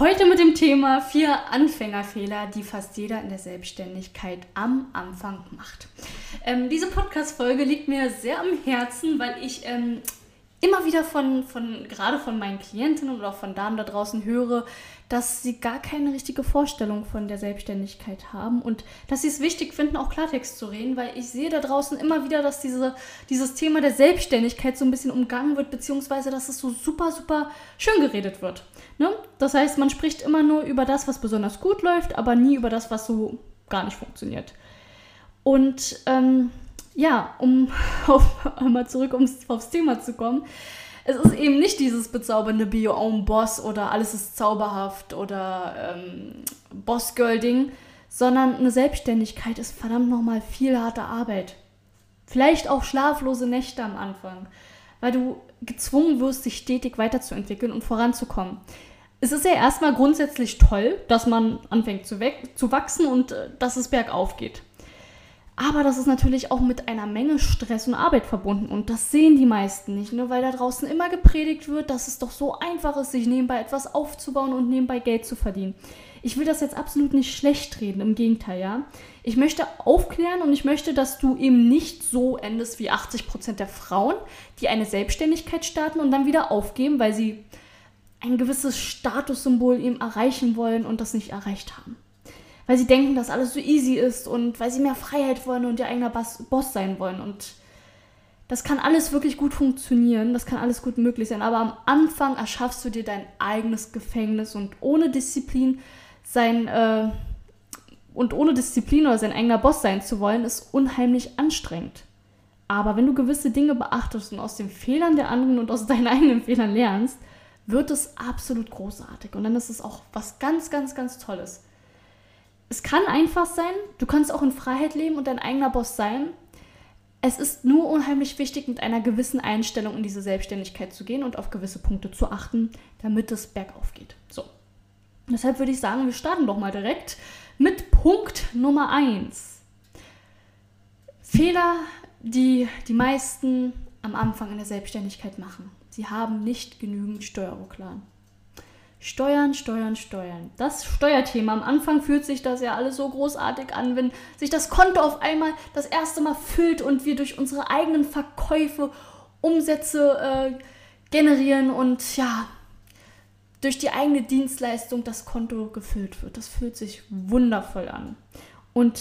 Heute mit dem Thema vier Anfängerfehler, die fast jeder in der Selbstständigkeit am Anfang macht. Ähm, diese Podcast-Folge liegt mir sehr am Herzen, weil ich ähm, immer wieder von, von, gerade von meinen Klientinnen oder auch von Damen da draußen höre, dass sie gar keine richtige Vorstellung von der Selbstständigkeit haben und dass sie es wichtig finden, auch Klartext zu reden, weil ich sehe da draußen immer wieder, dass diese, dieses Thema der Selbstständigkeit so ein bisschen umgangen wird, beziehungsweise dass es so super, super schön geredet wird. Ne? Das heißt, man spricht immer nur über das, was besonders gut läuft, aber nie über das, was so gar nicht funktioniert. Und ähm, ja, um auf, einmal zurück ums, aufs Thema zu kommen, es ist eben nicht dieses bezaubernde Be Your Own Boss oder alles ist zauberhaft oder ähm, Boss-Girl-Ding, sondern eine Selbstständigkeit ist verdammt nochmal viel harte Arbeit. Vielleicht auch schlaflose Nächte am Anfang, weil du gezwungen wirst, dich stetig weiterzuentwickeln und voranzukommen. Es ist ja erstmal grundsätzlich toll, dass man anfängt zu, zu wachsen und äh, dass es bergauf geht. Aber das ist natürlich auch mit einer Menge Stress und Arbeit verbunden. Und das sehen die meisten nicht, ne? weil da draußen immer gepredigt wird, dass es doch so einfach ist, sich nebenbei etwas aufzubauen und nebenbei Geld zu verdienen. Ich will das jetzt absolut nicht schlecht reden, im Gegenteil, ja. Ich möchte aufklären und ich möchte, dass du eben nicht so endest wie 80% der Frauen, die eine Selbstständigkeit starten und dann wieder aufgeben, weil sie ein gewisses Statussymbol eben erreichen wollen und das nicht erreicht haben weil sie denken, dass alles so easy ist und weil sie mehr Freiheit wollen und ihr eigener Boss sein wollen. Und das kann alles wirklich gut funktionieren, das kann alles gut möglich sein. Aber am Anfang erschaffst du dir dein eigenes Gefängnis und ohne Disziplin sein äh, und ohne Disziplin oder sein eigener Boss sein zu wollen, ist unheimlich anstrengend. Aber wenn du gewisse Dinge beachtest und aus den Fehlern der anderen und aus deinen eigenen Fehlern lernst, wird es absolut großartig. Und dann ist es auch was ganz, ganz, ganz Tolles es kann einfach sein, du kannst auch in Freiheit leben und dein eigener Boss sein. Es ist nur unheimlich wichtig, mit einer gewissen Einstellung in diese Selbstständigkeit zu gehen und auf gewisse Punkte zu achten, damit es bergauf geht. So. Deshalb würde ich sagen, wir starten doch mal direkt mit Punkt Nummer 1. Fehler, die die meisten am Anfang in der Selbstständigkeit machen. Sie haben nicht genügend Steuerrücklagen. Steuern, Steuern, Steuern. Das Steuerthema. Am Anfang fühlt sich das ja alles so großartig an, wenn sich das Konto auf einmal das erste Mal füllt und wir durch unsere eigenen Verkäufe Umsätze äh, generieren und ja, durch die eigene Dienstleistung das Konto gefüllt wird. Das fühlt sich wundervoll an. Und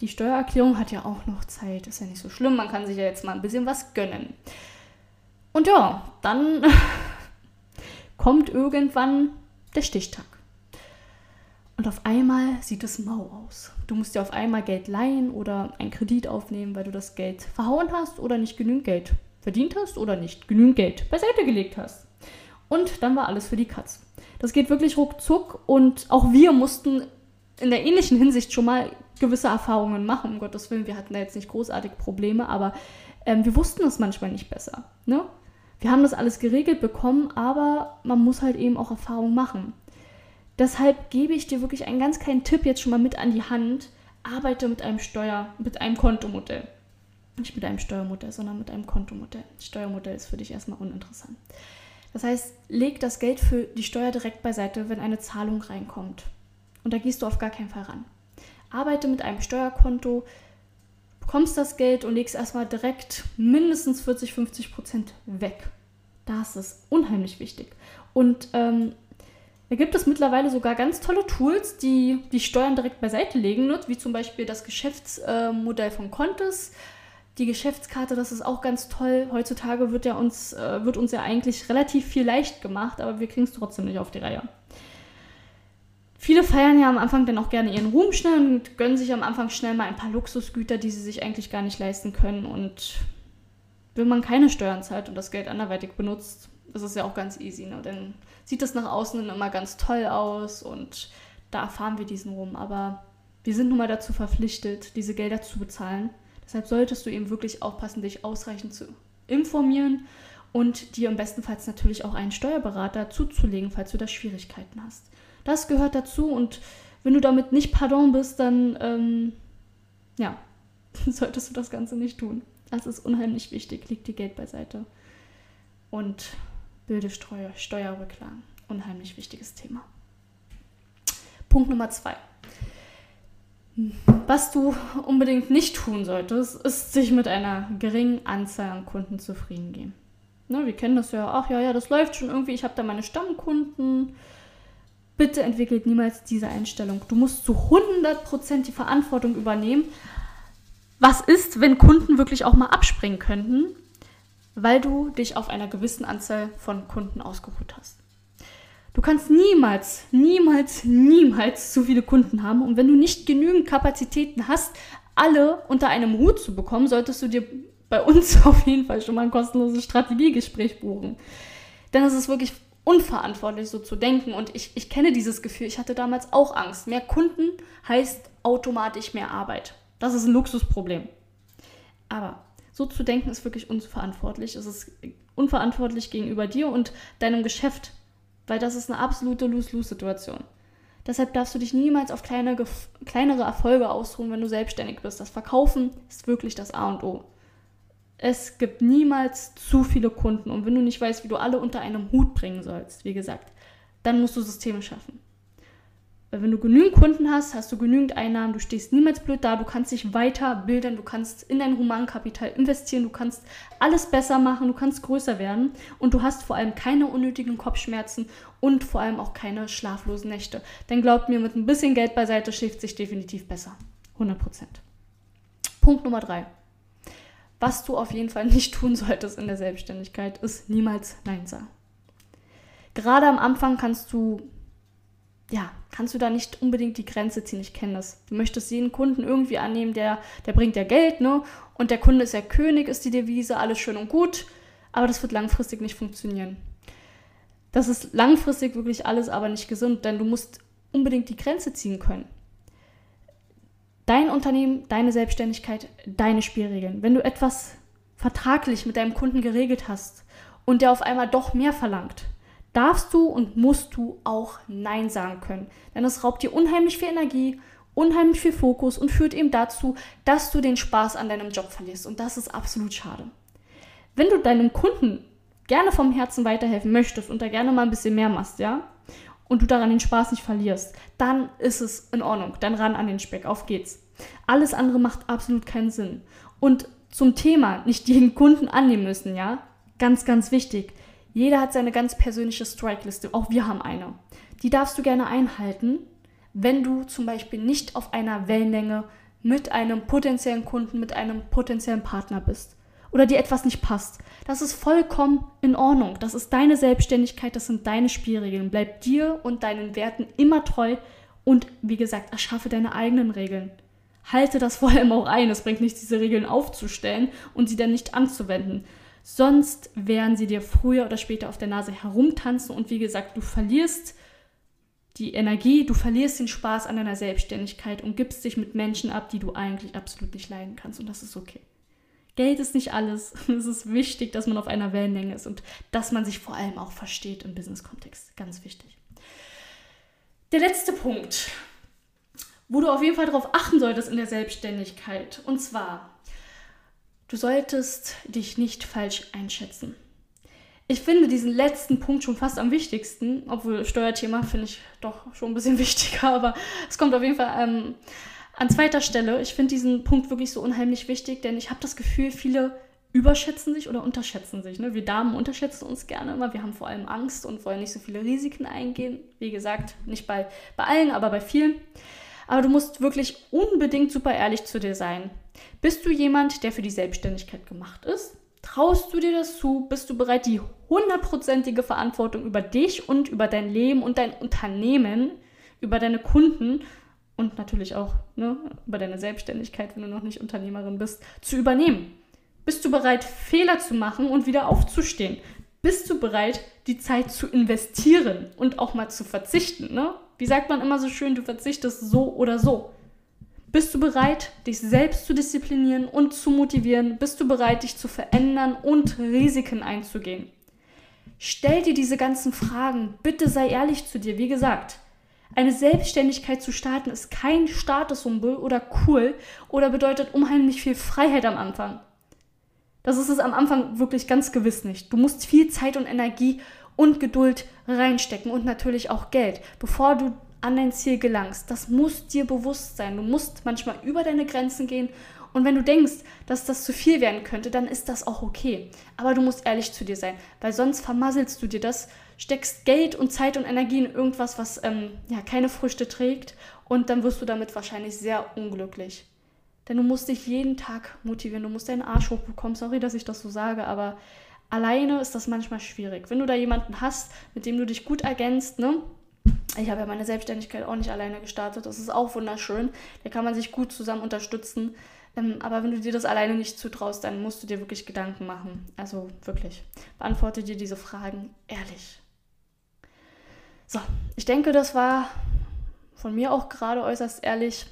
die Steuererklärung hat ja auch noch Zeit. Ist ja nicht so schlimm. Man kann sich ja jetzt mal ein bisschen was gönnen. Und ja, dann kommt irgendwann der Stichtag. Und auf einmal sieht es mau aus. Du musst dir auf einmal Geld leihen oder einen Kredit aufnehmen, weil du das Geld verhauen hast oder nicht genügend Geld verdient hast oder nicht genügend Geld beiseite gelegt hast. Und dann war alles für die Katz. Das geht wirklich ruckzuck und auch wir mussten in der ähnlichen Hinsicht schon mal gewisse Erfahrungen machen, um Gottes Willen. Wir hatten da jetzt nicht großartig Probleme, aber ähm, wir wussten es manchmal nicht besser. Ne? Wir haben das alles geregelt bekommen, aber man muss halt eben auch Erfahrung machen. Deshalb gebe ich dir wirklich einen ganz kleinen Tipp jetzt schon mal mit an die Hand. Arbeite mit einem Steuer, mit einem Kontomodell. Nicht mit einem Steuermodell, sondern mit einem Kontomodell. Steuermodell ist für dich erstmal uninteressant. Das heißt, leg das Geld für die Steuer direkt beiseite, wenn eine Zahlung reinkommt. Und da gehst du auf gar keinen Fall ran. Arbeite mit einem Steuerkonto, bekommst das Geld und legst erstmal direkt mindestens 40, 50 Prozent weg. Das ist unheimlich wichtig. Und ähm, da gibt es mittlerweile sogar ganz tolle Tools, die die Steuern direkt beiseite legen, wie zum Beispiel das Geschäftsmodell von Contes. Die Geschäftskarte, das ist auch ganz toll. Heutzutage wird, ja uns, äh, wird uns ja eigentlich relativ viel leicht gemacht, aber wir kriegen es trotzdem nicht auf die Reihe. Viele feiern ja am Anfang dann auch gerne ihren Ruhm schnell und gönnen sich am Anfang schnell mal ein paar Luxusgüter, die sie sich eigentlich gar nicht leisten können. Und wenn man keine Steuern zahlt und das Geld anderweitig benutzt, ist es ja auch ganz easy. Ne? Dann sieht das nach außen immer ganz toll aus und da erfahren wir diesen Ruhm. Aber wir sind nun mal dazu verpflichtet, diese Gelder zu bezahlen. Deshalb solltest du eben wirklich aufpassen, dich ausreichend zu informieren und dir im besten Fall natürlich auch einen Steuerberater zuzulegen, falls du da Schwierigkeiten hast. Das gehört dazu und wenn du damit nicht pardon bist, dann ähm, ja, solltest du das Ganze nicht tun. Das ist unheimlich wichtig. Leg dir Geld beiseite und bilde Steuer, Steuerrücklagen. Unheimlich wichtiges Thema. Punkt Nummer zwei. Was du unbedingt nicht tun solltest, ist sich mit einer geringen Anzahl an Kunden zufrieden geben. Ne, wir kennen das ja, ach ja, ja, das läuft schon irgendwie, ich habe da meine Stammkunden. Bitte entwickelt niemals diese Einstellung. Du musst zu 100% die Verantwortung übernehmen. Was ist, wenn Kunden wirklich auch mal abspringen könnten, weil du dich auf einer gewissen Anzahl von Kunden ausgeruht hast? Du kannst niemals, niemals, niemals zu viele Kunden haben. Und wenn du nicht genügend Kapazitäten hast, alle unter einem Hut zu bekommen, solltest du dir bei uns auf jeden Fall schon mal ein kostenloses Strategiegespräch buchen. Denn es ist wirklich unverantwortlich, so zu denken. Und ich, ich kenne dieses Gefühl. Ich hatte damals auch Angst. Mehr Kunden heißt automatisch mehr Arbeit. Das ist ein Luxusproblem. Aber so zu denken ist wirklich unverantwortlich. Es ist unverantwortlich gegenüber dir und deinem Geschäft, weil das ist eine absolute Lose-Lose-Situation. Deshalb darfst du dich niemals auf kleine, kleinere Erfolge ausruhen, wenn du selbstständig bist. Das Verkaufen ist wirklich das A und O es gibt niemals zu viele Kunden. Und wenn du nicht weißt, wie du alle unter einem Hut bringen sollst, wie gesagt, dann musst du Systeme schaffen. Weil wenn du genügend Kunden hast, hast du genügend Einnahmen, du stehst niemals blöd da, du kannst dich weiterbilden, du kannst in dein Humankapital investieren, du kannst alles besser machen, du kannst größer werden und du hast vor allem keine unnötigen Kopfschmerzen und vor allem auch keine schlaflosen Nächte. Denn glaubt mir, mit ein bisschen Geld beiseite schläft sich definitiv besser. 100% Punkt Nummer drei. Was du auf jeden Fall nicht tun solltest in der Selbstständigkeit, ist niemals Nein sagen. Gerade am Anfang kannst du, ja, kannst du da nicht unbedingt die Grenze ziehen. Ich kenne das. Du möchtest jeden Kunden irgendwie annehmen, der, der bringt ja Geld, ne? Und der Kunde ist ja König, ist die Devise, alles schön und gut. Aber das wird langfristig nicht funktionieren. Das ist langfristig wirklich alles aber nicht gesund, denn du musst unbedingt die Grenze ziehen können. Dein Unternehmen, deine Selbstständigkeit, deine Spielregeln. Wenn du etwas vertraglich mit deinem Kunden geregelt hast und der auf einmal doch mehr verlangt, darfst du und musst du auch Nein sagen können. Denn es raubt dir unheimlich viel Energie, unheimlich viel Fokus und führt eben dazu, dass du den Spaß an deinem Job verlierst. Und das ist absolut schade. Wenn du deinem Kunden gerne vom Herzen weiterhelfen möchtest und da gerne mal ein bisschen mehr machst, ja, und du daran den Spaß nicht verlierst, dann ist es in Ordnung. Dann ran an den Speck, auf geht's. Alles andere macht absolut keinen Sinn. Und zum Thema nicht jeden Kunden annehmen müssen, ja? Ganz, ganz wichtig. Jeder hat seine ganz persönliche Strike-Liste. Auch wir haben eine. Die darfst du gerne einhalten, wenn du zum Beispiel nicht auf einer Wellenlänge mit einem potenziellen Kunden, mit einem potenziellen Partner bist oder dir etwas nicht passt. Das ist vollkommen in Ordnung. Das ist deine Selbstständigkeit, das sind deine Spielregeln. Bleib dir und deinen Werten immer treu und wie gesagt, erschaffe deine eigenen Regeln. Halte das vor allem auch ein. Es bringt nichts, diese Regeln aufzustellen und sie dann nicht anzuwenden. Sonst werden sie dir früher oder später auf der Nase herumtanzen und wie gesagt, du verlierst die Energie, du verlierst den Spaß an deiner Selbstständigkeit und gibst dich mit Menschen ab, die du eigentlich absolut nicht leiden kannst und das ist okay. Geld ist nicht alles. Es ist wichtig, dass man auf einer Wellenlänge ist und dass man sich vor allem auch versteht im Business-Kontext. Ganz wichtig. Der letzte Punkt, wo du auf jeden Fall darauf achten solltest in der Selbstständigkeit. Und zwar, du solltest dich nicht falsch einschätzen. Ich finde diesen letzten Punkt schon fast am wichtigsten, obwohl Steuerthema finde ich doch schon ein bisschen wichtiger, aber es kommt auf jeden Fall ähm, an zweiter Stelle, ich finde diesen Punkt wirklich so unheimlich wichtig, denn ich habe das Gefühl, viele überschätzen sich oder unterschätzen sich. Ne? Wir Damen unterschätzen uns gerne immer. Wir haben vor allem Angst und wollen nicht so viele Risiken eingehen. Wie gesagt, nicht bei, bei allen, aber bei vielen. Aber du musst wirklich unbedingt super ehrlich zu dir sein. Bist du jemand, der für die Selbstständigkeit gemacht ist? Traust du dir das zu? Bist du bereit, die hundertprozentige Verantwortung über dich und über dein Leben und dein Unternehmen, über deine Kunden und natürlich auch ne, über deine Selbstständigkeit, wenn du noch nicht Unternehmerin bist, zu übernehmen. Bist du bereit, Fehler zu machen und wieder aufzustehen? Bist du bereit, die Zeit zu investieren und auch mal zu verzichten? Ne? Wie sagt man immer so schön, du verzichtest so oder so. Bist du bereit, dich selbst zu disziplinieren und zu motivieren? Bist du bereit, dich zu verändern und Risiken einzugehen? Stell dir diese ganzen Fragen. Bitte sei ehrlich zu dir. Wie gesagt, eine Selbstständigkeit zu starten ist kein Statussymbol oder cool oder bedeutet unheimlich viel Freiheit am Anfang. Das ist es am Anfang wirklich ganz gewiss nicht. Du musst viel Zeit und Energie und Geduld reinstecken und natürlich auch Geld, bevor du an dein Ziel gelangst. Das muss dir bewusst sein. Du musst manchmal über deine Grenzen gehen. Und wenn du denkst, dass das zu viel werden könnte, dann ist das auch okay. Aber du musst ehrlich zu dir sein, weil sonst vermasselst du dir das, steckst Geld und Zeit und Energie in irgendwas, was ähm, ja keine Früchte trägt. Und dann wirst du damit wahrscheinlich sehr unglücklich. Denn du musst dich jeden Tag motivieren. Du musst deinen Arsch hochbekommen. Sorry, dass ich das so sage, aber alleine ist das manchmal schwierig. Wenn du da jemanden hast, mit dem du dich gut ergänzt, ne? Ich habe ja meine Selbstständigkeit auch nicht alleine gestartet. Das ist auch wunderschön. Da kann man sich gut zusammen unterstützen. Ähm, aber wenn du dir das alleine nicht zutraust, dann musst du dir wirklich Gedanken machen. Also wirklich. Beantworte dir diese Fragen ehrlich. So, ich denke, das war von mir auch gerade äußerst ehrlich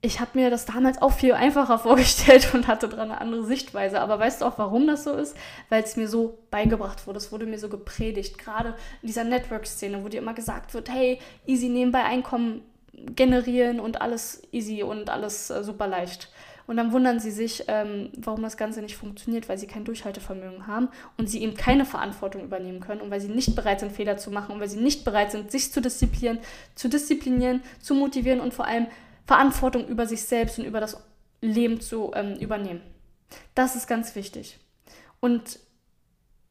ich habe mir das damals auch viel einfacher vorgestellt und hatte daran eine andere Sichtweise. Aber weißt du auch, warum das so ist? Weil es mir so beigebracht wurde, es wurde mir so gepredigt. Gerade in dieser Network-Szene, wo dir immer gesagt wird, hey, easy nebenbei Einkommen generieren und alles easy und alles äh, super leicht. Und dann wundern sie sich, ähm, warum das Ganze nicht funktioniert, weil sie kein Durchhaltevermögen haben und sie eben keine Verantwortung übernehmen können und weil sie nicht bereit sind, Fehler zu machen und weil sie nicht bereit sind, sich zu disziplinieren, zu disziplinieren, zu motivieren und vor allem Verantwortung über sich selbst und über das Leben zu ähm, übernehmen. Das ist ganz wichtig. Und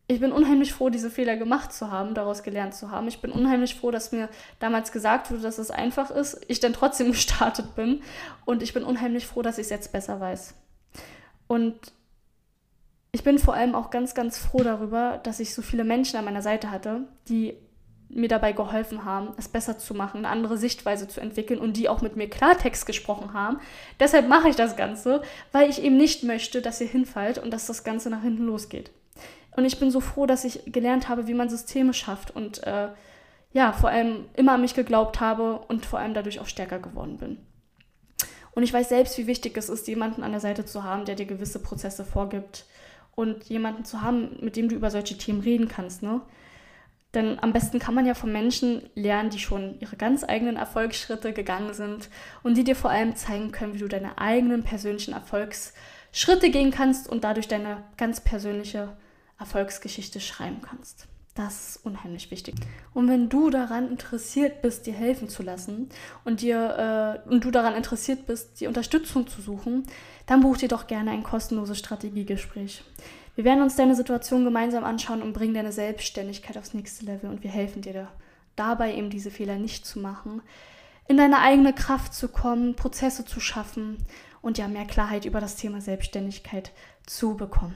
ich bin unheimlich froh, diese Fehler gemacht zu haben, daraus gelernt zu haben. Ich bin unheimlich froh, dass mir damals gesagt wurde, dass es einfach ist, ich dann trotzdem gestartet bin. Und ich bin unheimlich froh, dass ich es jetzt besser weiß. Und ich bin vor allem auch ganz, ganz froh darüber, dass ich so viele Menschen an meiner Seite hatte, die mir dabei geholfen haben, es besser zu machen, eine andere Sichtweise zu entwickeln und die auch mit mir Klartext gesprochen haben. Deshalb mache ich das Ganze, weil ich eben nicht möchte, dass ihr hinfallt und dass das Ganze nach hinten losgeht. Und ich bin so froh, dass ich gelernt habe, wie man Systeme schafft und äh, ja, vor allem immer an mich geglaubt habe und vor allem dadurch auch stärker geworden bin. Und ich weiß selbst, wie wichtig es ist, jemanden an der Seite zu haben, der dir gewisse Prozesse vorgibt und jemanden zu haben, mit dem du über solche Themen reden kannst. Ne? Denn am besten kann man ja von Menschen lernen, die schon ihre ganz eigenen Erfolgsschritte gegangen sind und die dir vor allem zeigen können, wie du deine eigenen persönlichen Erfolgsschritte gehen kannst und dadurch deine ganz persönliche Erfolgsgeschichte schreiben kannst. Das ist unheimlich wichtig. Und wenn du daran interessiert bist, dir helfen zu lassen und dir äh, und du daran interessiert bist, die Unterstützung zu suchen, dann buch dir doch gerne ein kostenloses Strategiegespräch. Wir werden uns deine Situation gemeinsam anschauen und bringen deine Selbstständigkeit aufs nächste Level und wir helfen dir da, dabei eben diese Fehler nicht zu machen, in deine eigene Kraft zu kommen, Prozesse zu schaffen und ja mehr Klarheit über das Thema Selbstständigkeit zu bekommen.